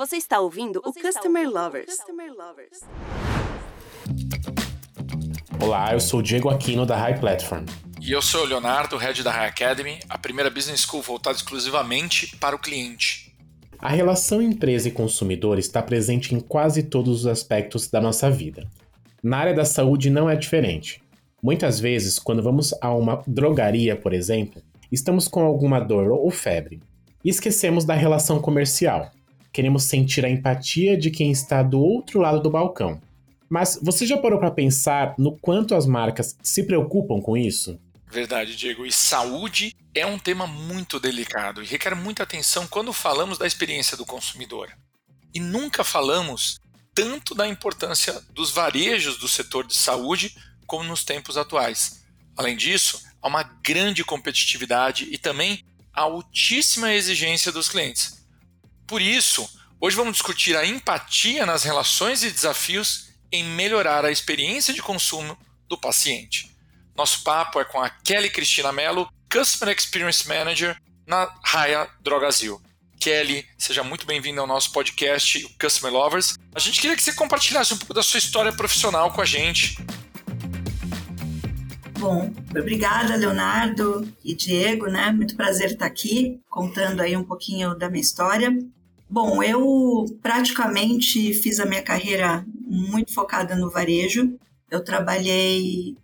Você está ouvindo Você o Customer Lovers. Customer Lovers. Olá, eu sou o Diego Aquino da High Platform. E eu sou o Leonardo, head da High Academy, a primeira business school voltada exclusivamente para o cliente. A relação empresa e consumidor está presente em quase todos os aspectos da nossa vida. Na área da saúde não é diferente. Muitas vezes, quando vamos a uma drogaria, por exemplo, estamos com alguma dor ou febre e esquecemos da relação comercial. Queremos sentir a empatia de quem está do outro lado do balcão. Mas você já parou para pensar no quanto as marcas se preocupam com isso? Verdade, Diego. E saúde é um tema muito delicado e requer muita atenção quando falamos da experiência do consumidor. E nunca falamos tanto da importância dos varejos do setor de saúde como nos tempos atuais. Além disso, há uma grande competitividade e também a altíssima exigência dos clientes. Por isso, hoje vamos discutir a empatia nas relações e desafios em melhorar a experiência de consumo do paciente. Nosso papo é com a Kelly Cristina Mello, Customer Experience Manager na Raia Drogazil. Kelly, seja muito bem-vinda ao nosso podcast, o Customer Lovers. A gente queria que você compartilhasse um pouco da sua história profissional com a gente. Bom, obrigada, Leonardo e Diego, né? Muito prazer estar aqui contando aí um pouquinho da minha história. Bom, eu praticamente fiz a minha carreira muito focada no varejo. Eu trabalhei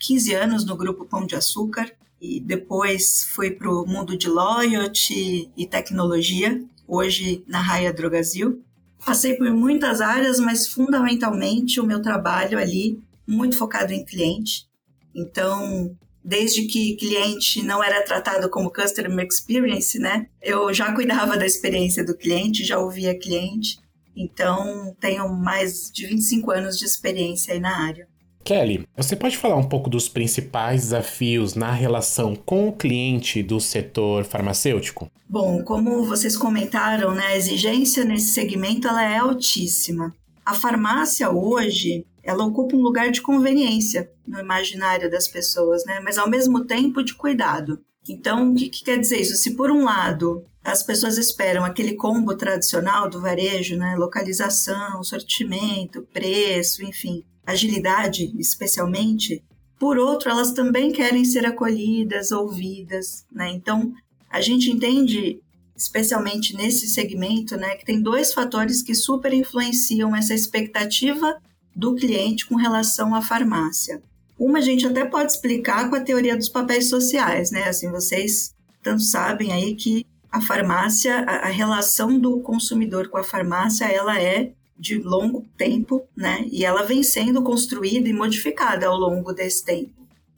15 anos no grupo Pão de Açúcar e depois fui para o mundo de loyalty e tecnologia, hoje na Raia Drogazil. Passei por muitas áreas, mas fundamentalmente o meu trabalho ali muito focado em cliente. Então, desde que cliente não era tratado como customer experience, né? Eu já cuidava da experiência do cliente, já ouvia cliente. Então, tenho mais de 25 anos de experiência aí na área. Kelly, você pode falar um pouco dos principais desafios na relação com o cliente do setor farmacêutico? Bom, como vocês comentaram, né, a exigência nesse segmento ela é altíssima. A farmácia hoje, ela ocupa um lugar de conveniência no imaginário das pessoas, né? Mas ao mesmo tempo de cuidado. Então, o que, que quer dizer isso? Se por um lado as pessoas esperam aquele combo tradicional do varejo, né? Localização, sortimento, preço, enfim, agilidade, especialmente. Por outro, elas também querem ser acolhidas, ouvidas, né? Então, a gente entende, especialmente nesse segmento, né, que tem dois fatores que super influenciam essa expectativa do cliente com relação à farmácia. Uma a gente até pode explicar com a teoria dos papéis sociais, né? Assim, vocês tanto sabem aí que a farmácia, a, a relação do consumidor com a farmácia, ela é de longo tempo, né? E ela vem sendo construída e modificada ao longo desse tempo.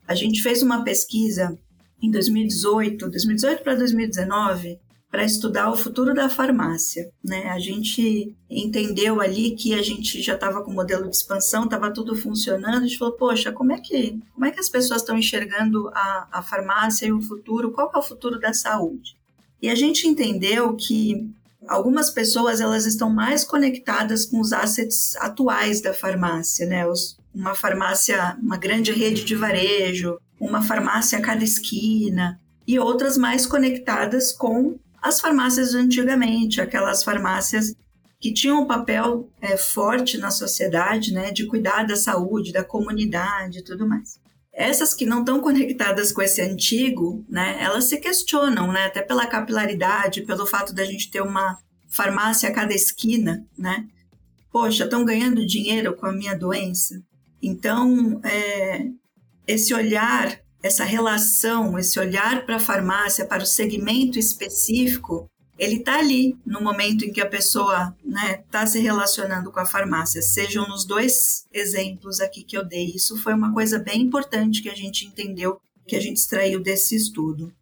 A gente fez uma pesquisa em 2018, 2018 para 2019, para estudar o futuro da farmácia. Né? A gente entendeu ali que a gente já estava com o modelo de expansão, estava tudo funcionando, a gente falou, poxa, como é que, como é que as pessoas estão enxergando a, a farmácia e o futuro? Qual é o futuro da saúde? E a gente entendeu que algumas pessoas elas estão mais conectadas com os assets atuais da farmácia, né? Os, uma farmácia, uma grande rede de varejo, uma farmácia a cada esquina, e outras mais conectadas com as farmácias antigamente, aquelas farmácias que tinham um papel é, forte na sociedade, né, de cuidar da saúde, da comunidade e tudo mais. Essas que não estão conectadas com esse antigo, né, elas se questionam, né, até pela capilaridade, pelo fato da gente ter uma farmácia a cada esquina, né? Poxa, estão ganhando dinheiro com a minha doença. Então, é, esse olhar essa relação, esse olhar para a farmácia, para o segmento específico, ele está ali no momento em que a pessoa está né, tá se relacionando com a farmácia. Sejam nos dois exemplos aqui que eu dei. Isso foi uma coisa bem importante que a gente entendeu, que a gente extraiu desse estudo.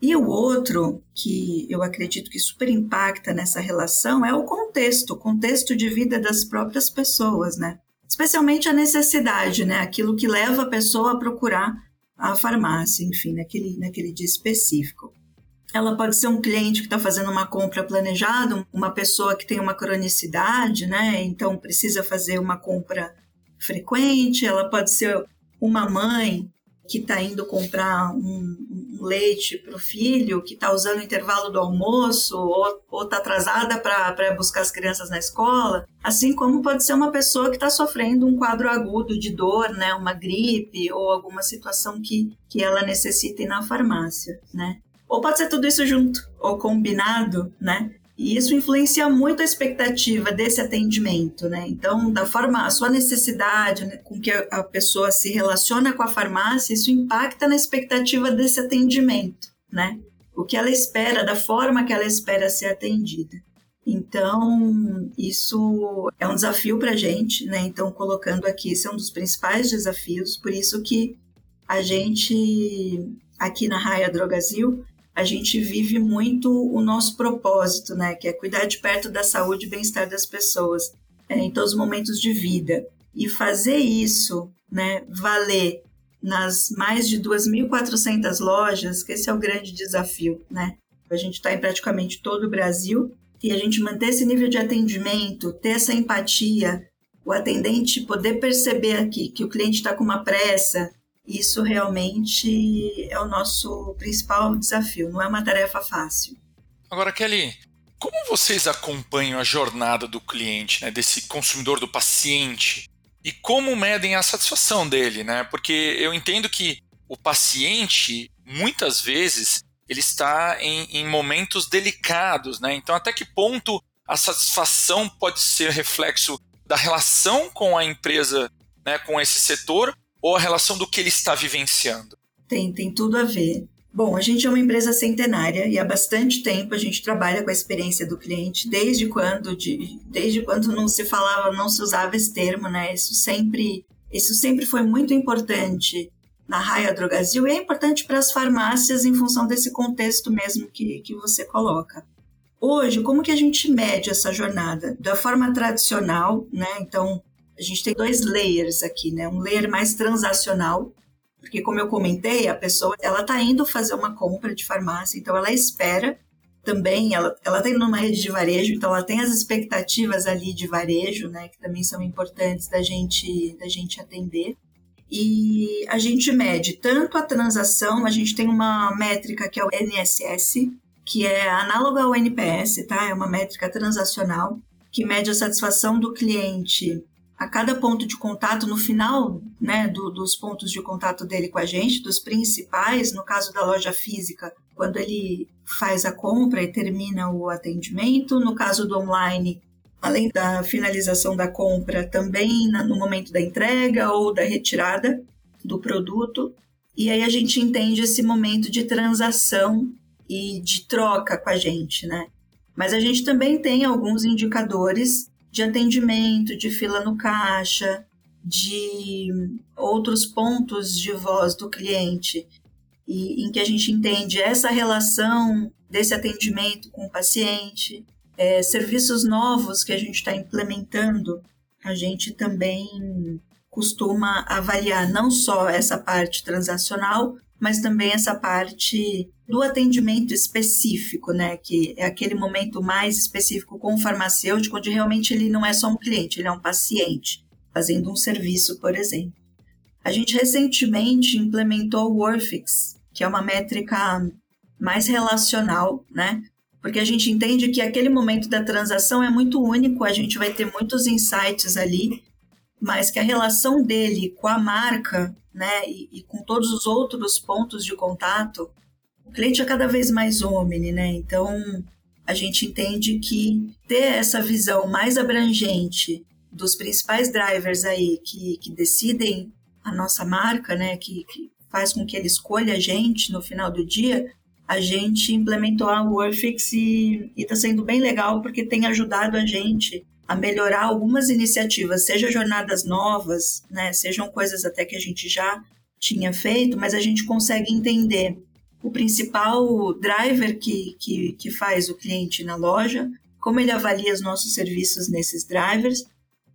E o outro, que eu acredito que super impacta nessa relação, é o contexto, o contexto de vida das próprias pessoas, né? Especialmente a necessidade, né? Aquilo que leva a pessoa a procurar a farmácia, enfim, naquele, naquele dia específico. Ela pode ser um cliente que está fazendo uma compra planejada, uma pessoa que tem uma cronicidade, né? Então precisa fazer uma compra frequente. Ela pode ser uma mãe que está indo comprar um, um leite para o filho que está usando o intervalo do almoço ou está atrasada para buscar as crianças na escola, assim como pode ser uma pessoa que está sofrendo um quadro agudo de dor, né, uma gripe ou alguma situação que, que ela necessite na farmácia, né? Ou pode ser tudo isso junto ou combinado, né? E isso influencia muito a expectativa desse atendimento, né? Então, da forma, a sua necessidade né, com que a pessoa se relaciona com a farmácia, isso impacta na expectativa desse atendimento, né? O que ela espera, da forma que ela espera ser atendida. Então, isso é um desafio para a gente, né? Então, colocando aqui, esse é um dos principais desafios, por isso que a gente, aqui na Raia Drogazil, a gente vive muito o nosso propósito, né? Que é cuidar de perto da saúde e bem-estar das pessoas é, em todos os momentos de vida. E fazer isso, né, valer nas mais de 2.400 lojas, que esse é o grande desafio, né? A gente está em praticamente todo o Brasil e a gente manter esse nível de atendimento, ter essa empatia, o atendente poder perceber aqui que o cliente está com uma pressa, isso realmente é o nosso principal desafio, não é uma tarefa fácil. Agora, Kelly, como vocês acompanham a jornada do cliente, né, desse consumidor, do paciente, e como medem a satisfação dele, né? Porque eu entendo que o paciente, muitas vezes, ele está em, em momentos delicados, né? Então, até que ponto a satisfação pode ser reflexo da relação com a empresa, né, com esse setor, ou a relação do que ele está vivenciando? Tem, tem tudo a ver. Bom, a gente é uma empresa centenária e há bastante tempo a gente trabalha com a experiência do cliente, desde quando, de, desde quando não se falava, não se usava esse termo, né? Isso sempre, isso sempre foi muito importante na Raia Drogazil e é importante para as farmácias em função desse contexto mesmo que, que você coloca. Hoje, como que a gente mede essa jornada? Da forma tradicional, né? Então, a gente tem dois layers aqui, né? Um layer mais transacional, porque como eu comentei, a pessoa ela está indo fazer uma compra de farmácia, então ela espera também, ela está indo numa rede de varejo, então ela tem as expectativas ali de varejo, né? Que também são importantes da gente da gente atender. E a gente mede tanto a transação, a gente tem uma métrica que é o NSS, que é análoga ao NPS, tá? É uma métrica transacional que mede a satisfação do cliente a cada ponto de contato, no final né, do, dos pontos de contato dele com a gente, dos principais, no caso da loja física, quando ele faz a compra e termina o atendimento, no caso do online, além da finalização da compra, também no momento da entrega ou da retirada do produto. E aí a gente entende esse momento de transação e de troca com a gente, né? Mas a gente também tem alguns indicadores de atendimento, de fila no caixa, de outros pontos de voz do cliente, e em que a gente entende essa relação desse atendimento com o paciente, é, serviços novos que a gente está implementando, a gente também costuma avaliar não só essa parte transacional, mas também essa parte do atendimento específico, né, que é aquele momento mais específico com o farmacêutico, onde realmente ele não é só um cliente, ele é um paciente, fazendo um serviço, por exemplo. A gente recentemente implementou o Worfix, que é uma métrica mais relacional, né? Porque a gente entende que aquele momento da transação é muito único, a gente vai ter muitos insights ali, mas que a relação dele com a marca né, e, e, com todos os outros pontos de contato, o cliente é cada vez mais homem, né? Então a gente entende que ter essa visão mais abrangente dos principais drivers aí que, que decidem a nossa marca, né, que, que faz com que ele escolha a gente no final do dia, a gente implementou a Worfix e está sendo bem legal porque tem ajudado a gente a melhorar algumas iniciativas, seja jornadas novas, né, sejam coisas até que a gente já tinha feito, mas a gente consegue entender o principal driver que, que, que faz o cliente na loja, como ele avalia os nossos serviços nesses drivers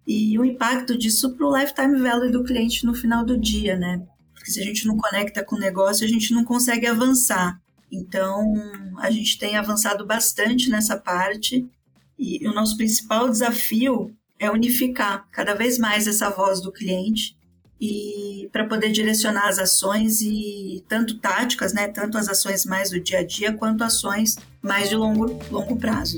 e o impacto disso para o lifetime value do cliente no final do dia, né? Porque se a gente não conecta com o negócio, a gente não consegue avançar. Então, a gente tem avançado bastante nessa parte e o nosso principal desafio é unificar cada vez mais essa voz do cliente e para poder direcionar as ações e tanto táticas, né, tanto as ações mais do dia a dia quanto ações mais de longo, longo prazo.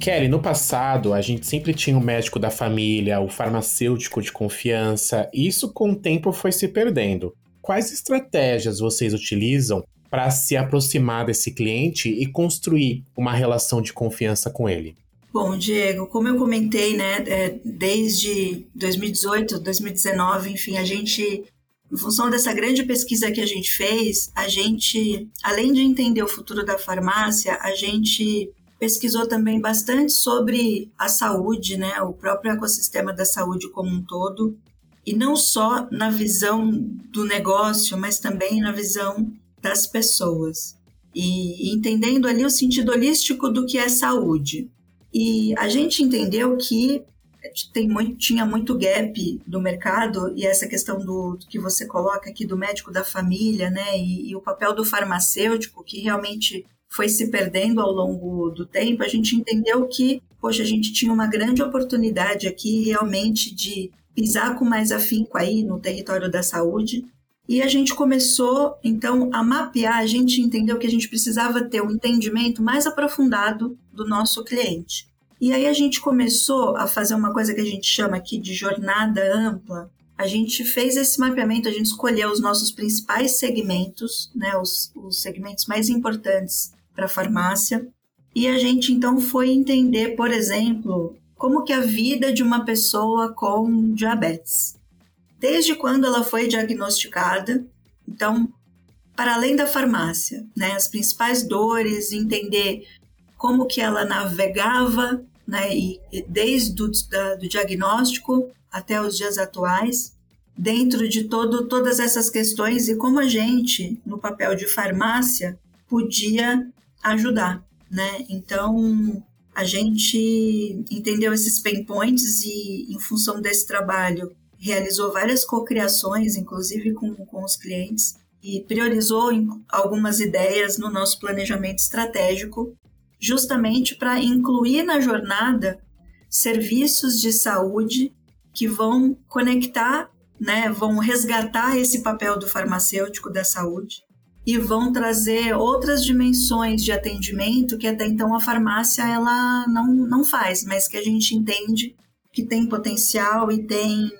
Kelly, no passado a gente sempre tinha o médico da família, o farmacêutico de confiança, e isso com o tempo foi se perdendo. Quais estratégias vocês utilizam para se aproximar desse cliente e construir uma relação de confiança com ele? Bom, Diego, como eu comentei, né, é, desde 2018, 2019, enfim, a gente, em função dessa grande pesquisa que a gente fez, a gente, além de entender o futuro da farmácia, a gente pesquisou também bastante sobre a saúde, né, o próprio ecossistema da saúde como um todo, e não só na visão do negócio, mas também na visão das pessoas. E entendendo ali o sentido holístico do que é saúde. E a gente entendeu que tem muito, tinha muito gap do mercado e essa questão do, que você coloca aqui do médico da família, né, e, e o papel do farmacêutico que realmente foi se perdendo ao longo do tempo, a gente entendeu que, poxa, a gente tinha uma grande oportunidade aqui realmente de pisar com mais afinco aí no território da saúde. E a gente começou, então, a mapear, a gente entendeu que a gente precisava ter um entendimento mais aprofundado do nosso cliente. E aí a gente começou a fazer uma coisa que a gente chama aqui de jornada ampla, a gente fez esse mapeamento, a gente escolheu os nossos principais segmentos, né, os, os segmentos mais importantes para a farmácia. E a gente então foi entender, por exemplo, como que a vida de uma pessoa com diabetes. Desde quando ela foi diagnosticada, então, para além da farmácia, né, as principais dores, entender como que ela navegava, né, e, desde o do diagnóstico até os dias atuais, dentro de todo, todas essas questões e como a gente, no papel de farmácia, podia ajudar, né? Então, a gente entendeu esses pain points e, em função desse trabalho, realizou várias cocriações, inclusive com, com os clientes, e priorizou algumas ideias no nosso planejamento estratégico, justamente para incluir na jornada serviços de saúde que vão conectar, né, vão resgatar esse papel do farmacêutico da saúde e vão trazer outras dimensões de atendimento que até então a farmácia ela não, não faz, mas que a gente entende que tem potencial e tem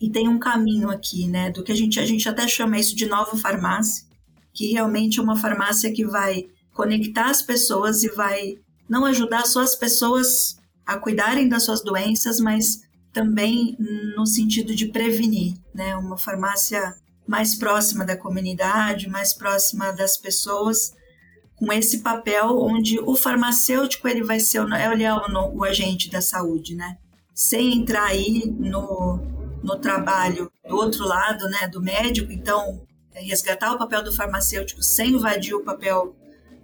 e tem um caminho aqui, né? Do que a gente a gente até chama isso de nova farmácia, que realmente é uma farmácia que vai conectar as pessoas e vai não ajudar só as pessoas a cuidarem das suas doenças, mas também no sentido de prevenir, né? Uma farmácia mais próxima da comunidade, mais próxima das pessoas, com esse papel onde o farmacêutico ele vai ser ele é o, o agente da saúde, né? Sem entrar aí no, no trabalho do outro lado, né, do médico, então é resgatar o papel do farmacêutico sem invadir o papel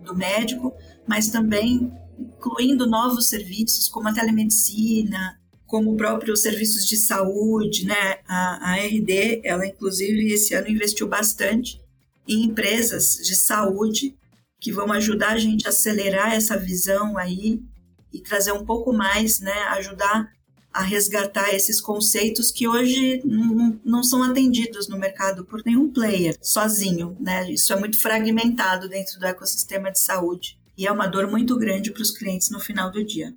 do médico, mas também incluindo novos serviços como a telemedicina, como próprios serviços de saúde, né? A, a RD, ela inclusive esse ano investiu bastante em empresas de saúde que vão ajudar a gente a acelerar essa visão aí e trazer um pouco mais, né? Ajudar a resgatar esses conceitos que hoje não, não são atendidos no mercado por nenhum player sozinho, né? Isso é muito fragmentado dentro do ecossistema de saúde e é uma dor muito grande para os clientes no final do dia.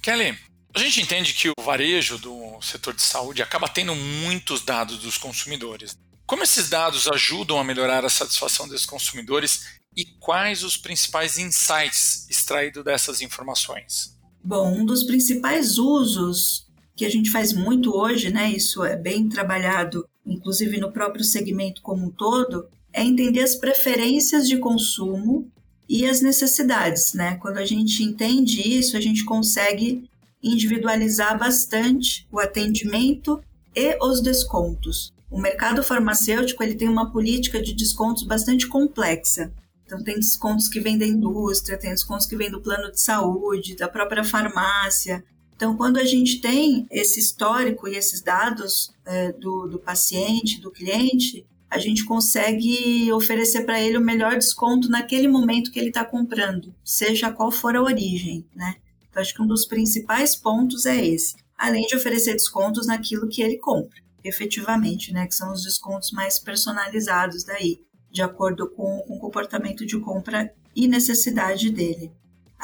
Kelly, a gente entende que o varejo do setor de saúde acaba tendo muitos dados dos consumidores. Como esses dados ajudam a melhorar a satisfação desses consumidores e quais os principais insights extraídos dessas informações? Bom, um dos principais usos que a gente faz muito hoje, né, isso é bem trabalhado, inclusive no próprio segmento como um todo, é entender as preferências de consumo e as necessidades, né? Quando a gente entende isso, a gente consegue individualizar bastante o atendimento e os descontos. O mercado farmacêutico ele tem uma política de descontos bastante complexa. Então, tem descontos que vêm da indústria, tem descontos que vêm do plano de saúde, da própria farmácia. Então, quando a gente tem esse histórico e esses dados é, do, do paciente, do cliente, a gente consegue oferecer para ele o melhor desconto naquele momento que ele está comprando, seja qual for a origem, né? Então, acho que um dos principais pontos é esse, além de oferecer descontos naquilo que ele compra. efetivamente, né? Que são os descontos mais personalizados daí, de acordo com, com o comportamento de compra e necessidade dele.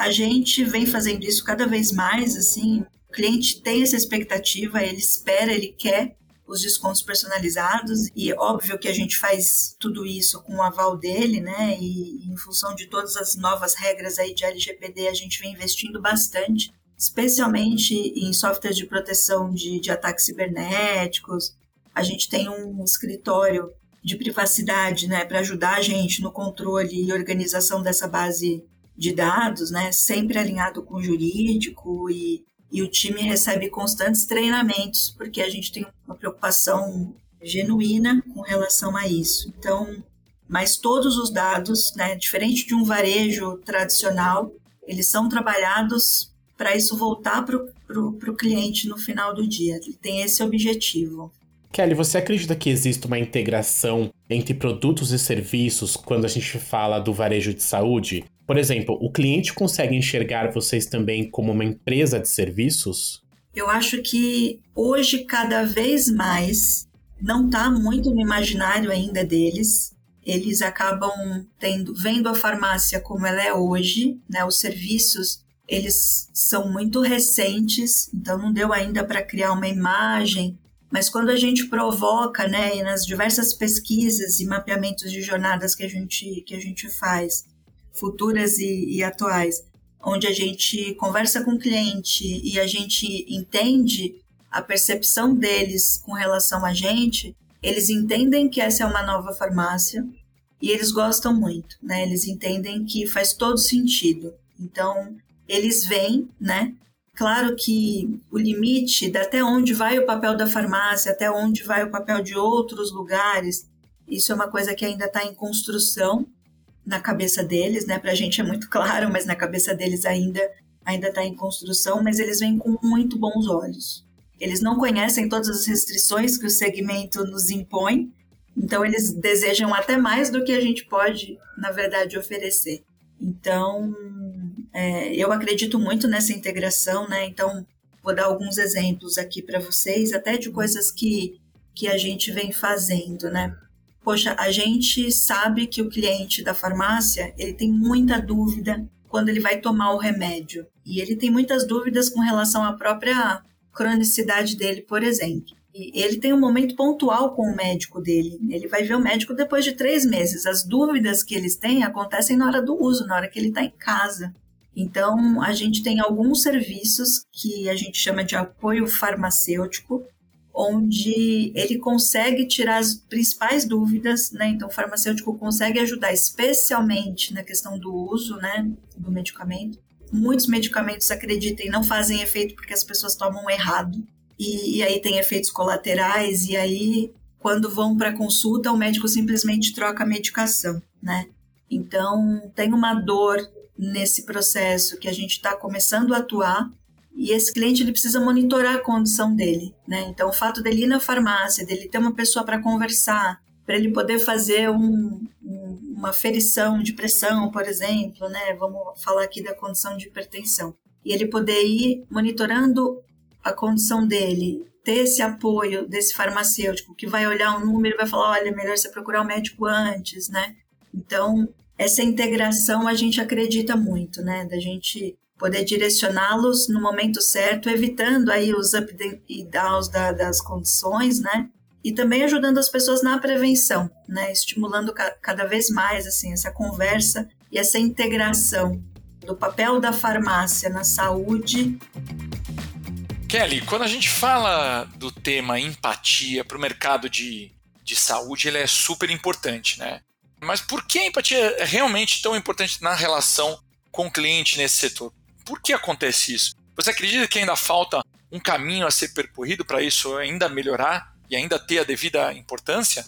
A gente vem fazendo isso cada vez mais, assim, o cliente tem essa expectativa, ele espera, ele quer os descontos personalizados e óbvio que a gente faz tudo isso com o aval dele, né? E em função de todas as novas regras aí de LGPD, a gente vem investindo bastante, especialmente em softwares de proteção de, de ataques cibernéticos. A gente tem um escritório de privacidade, né, para ajudar a gente no controle e organização dessa base de dados, né, sempre alinhado com o jurídico e e o time recebe constantes treinamentos, porque a gente tem uma preocupação genuína com relação a isso. Então, mas todos os dados, né, diferente de um varejo tradicional, eles são trabalhados para isso voltar para o cliente no final do dia. Ele tem esse objetivo. Kelly, você acredita que existe uma integração entre produtos e serviços quando a gente fala do varejo de saúde? Por exemplo, o cliente consegue enxergar vocês também como uma empresa de serviços? Eu acho que hoje, cada vez mais, não está muito no imaginário ainda deles. Eles acabam tendo, vendo a farmácia como ela é hoje, né? Os serviços eles são muito recentes, então não deu ainda para criar uma imagem. Mas quando a gente provoca, né, nas diversas pesquisas e mapeamentos de jornadas que a gente que a gente faz, futuras e, e atuais, onde a gente conversa com o cliente e a gente entende a percepção deles com relação a gente, eles entendem que essa é uma nova farmácia e eles gostam muito, né? Eles entendem que faz todo sentido. Então, eles vêm, né? Claro que o limite de até onde vai o papel da farmácia, até onde vai o papel de outros lugares, isso é uma coisa que ainda está em construção, na cabeça deles, né? Para a gente é muito claro, mas na cabeça deles ainda ainda está em construção, mas eles vêm com muito bons olhos. Eles não conhecem todas as restrições que o segmento nos impõe, então eles desejam até mais do que a gente pode, na verdade, oferecer. Então, é, eu acredito muito nessa integração, né? Então, vou dar alguns exemplos aqui para vocês, até de coisas que, que a gente vem fazendo, né? Poxa, a gente sabe que o cliente da farmácia, ele tem muita dúvida quando ele vai tomar o remédio. E ele tem muitas dúvidas com relação à própria cronicidade dele, por exemplo. E ele tem um momento pontual com o médico dele. Ele vai ver o médico depois de três meses. As dúvidas que eles têm acontecem na hora do uso, na hora que ele está em casa. Então, a gente tem alguns serviços que a gente chama de apoio farmacêutico, onde ele consegue tirar as principais dúvidas, né? Então, o farmacêutico consegue ajudar, especialmente na questão do uso, né, do medicamento. Muitos medicamentos, acreditem, não fazem efeito porque as pessoas tomam errado, e, e aí tem efeitos colaterais, e aí, quando vão para consulta, o médico simplesmente troca a medicação, né? Então, tem uma dor nesse processo que a gente está começando a atuar e esse cliente ele precisa monitorar a condição dele, né? Então o fato dele ir na farmácia, dele ter uma pessoa para conversar, para ele poder fazer um, um, uma ferição de pressão, por exemplo, né? Vamos falar aqui da condição de hipertensão. E ele poder ir monitorando a condição dele, ter esse apoio desse farmacêutico que vai olhar um número e vai falar, olha, melhor você procurar o um médico antes, né? Então, essa integração a gente acredita muito, né? Da gente poder direcioná-los no momento certo, evitando aí os up e downs da, das condições, né? E também ajudando as pessoas na prevenção, né? Estimulando ca cada vez mais assim essa conversa e essa integração do papel da farmácia na saúde. Kelly, quando a gente fala do tema empatia para o mercado de, de saúde, ele é super importante, né? Mas por que a empatia é realmente tão importante na relação com o cliente nesse setor? Por que acontece isso? Você acredita que ainda falta um caminho a ser percorrido para isso ainda melhorar e ainda ter a devida importância?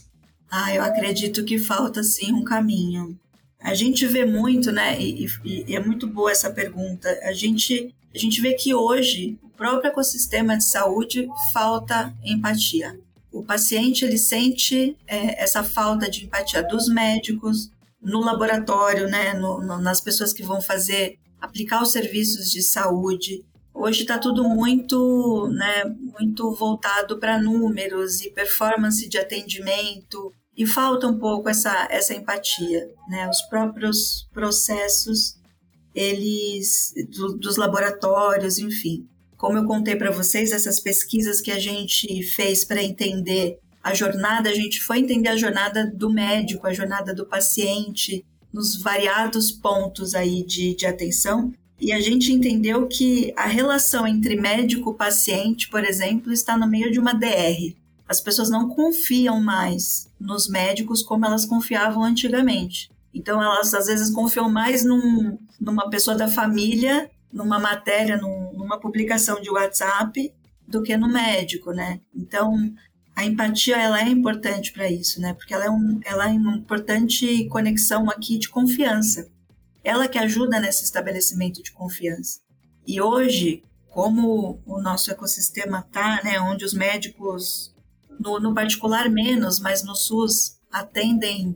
Ah, eu acredito que falta sim um caminho. A gente vê muito, né? E, e, e, é muito boa essa pergunta. A gente, a gente vê que hoje o próprio ecossistema de saúde falta empatia. O paciente ele sente é, essa falta de empatia dos médicos no laboratório, né? No, no, nas pessoas que vão fazer aplicar os serviços de saúde. Hoje está tudo muito, né, muito voltado para números e performance de atendimento e falta um pouco essa, essa empatia, né? Os próprios processos, eles do, dos laboratórios, enfim. Como eu contei para vocês, essas pesquisas que a gente fez para entender a jornada, a gente foi entender a jornada do médico, a jornada do paciente, nos variados pontos aí de, de atenção. E a gente entendeu que a relação entre médico-paciente, por exemplo, está no meio de uma DR. As pessoas não confiam mais nos médicos como elas confiavam antigamente. Então, elas às vezes confiam mais num, numa pessoa da família, numa matéria, num, numa publicação de WhatsApp, do que no médico, né? Então, a empatia ela é importante para isso, né? Porque ela é, um, ela é uma importante conexão aqui de confiança. Ela que ajuda nesse estabelecimento de confiança. E hoje, como o nosso ecossistema tá, né, onde os médicos no, no particular menos, mas no SUS atendem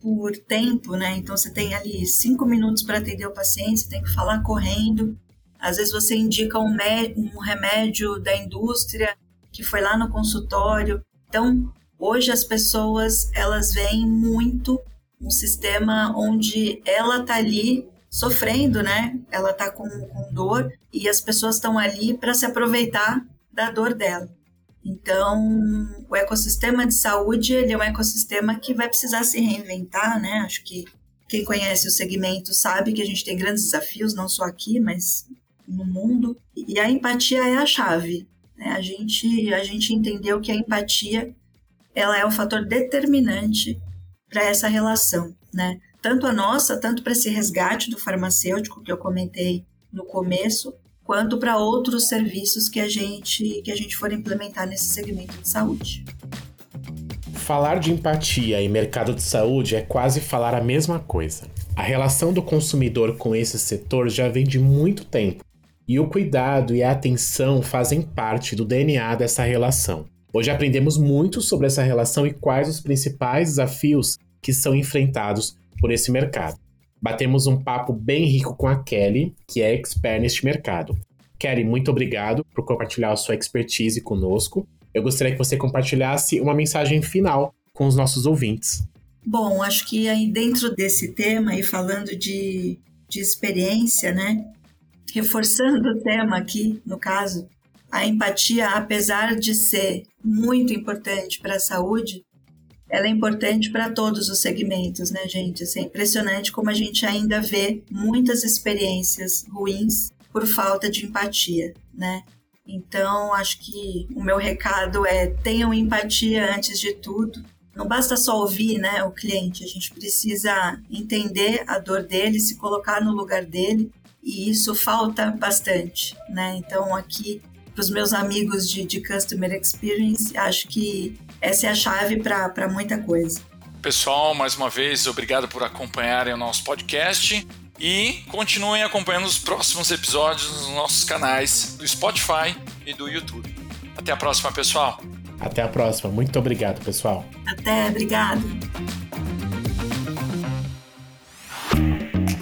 por tempo, né? Então você tem ali cinco minutos para atender o paciente, você tem que falar correndo. Às vezes você indica um, um remédio da indústria que foi lá no consultório. Então, hoje as pessoas elas veem muito um sistema onde ela está ali sofrendo, né? Ela está com, com dor e as pessoas estão ali para se aproveitar da dor dela. Então, o ecossistema de saúde ele é um ecossistema que vai precisar se reinventar, né? Acho que quem conhece o segmento sabe que a gente tem grandes desafios, não só aqui, mas no mundo. E a empatia é a chave. Né? A, gente, a gente entendeu que a empatia ela é o fator determinante para essa relação, né? Tanto a nossa, tanto para esse resgate do farmacêutico que eu comentei no começo, quanto para outros serviços que a gente que a gente for implementar nesse segmento de saúde. Falar de empatia e mercado de saúde é quase falar a mesma coisa. A relação do consumidor com esse setor já vem de muito tempo e o cuidado e a atenção fazem parte do DNA dessa relação. Hoje aprendemos muito sobre essa relação e quais os principais desafios que são enfrentados por esse mercado. Batemos um papo bem rico com a Kelly, que é expert neste mercado. Kelly, muito obrigado por compartilhar a sua expertise conosco. Eu gostaria que você compartilhasse uma mensagem final com os nossos ouvintes. Bom, acho que aí dentro desse tema e falando de, de experiência, né? Reforçando o tema aqui, no caso, a empatia, apesar de ser muito importante para a saúde, ela é importante para todos os segmentos, né, gente? Assim, é impressionante como a gente ainda vê muitas experiências ruins por falta de empatia, né? Então, acho que o meu recado é tenham empatia antes de tudo. Não basta só ouvir né, o cliente, a gente precisa entender a dor dele, se colocar no lugar dele e isso falta bastante, né? Então aqui para os meus amigos de, de Customer Experience, acho que essa é a chave para muita coisa. Pessoal, mais uma vez, obrigado por acompanharem o nosso podcast e continuem acompanhando os próximos episódios nos nossos canais do Spotify e do YouTube. Até a próxima, pessoal. Até a próxima. Muito obrigado, pessoal. Até, obrigado.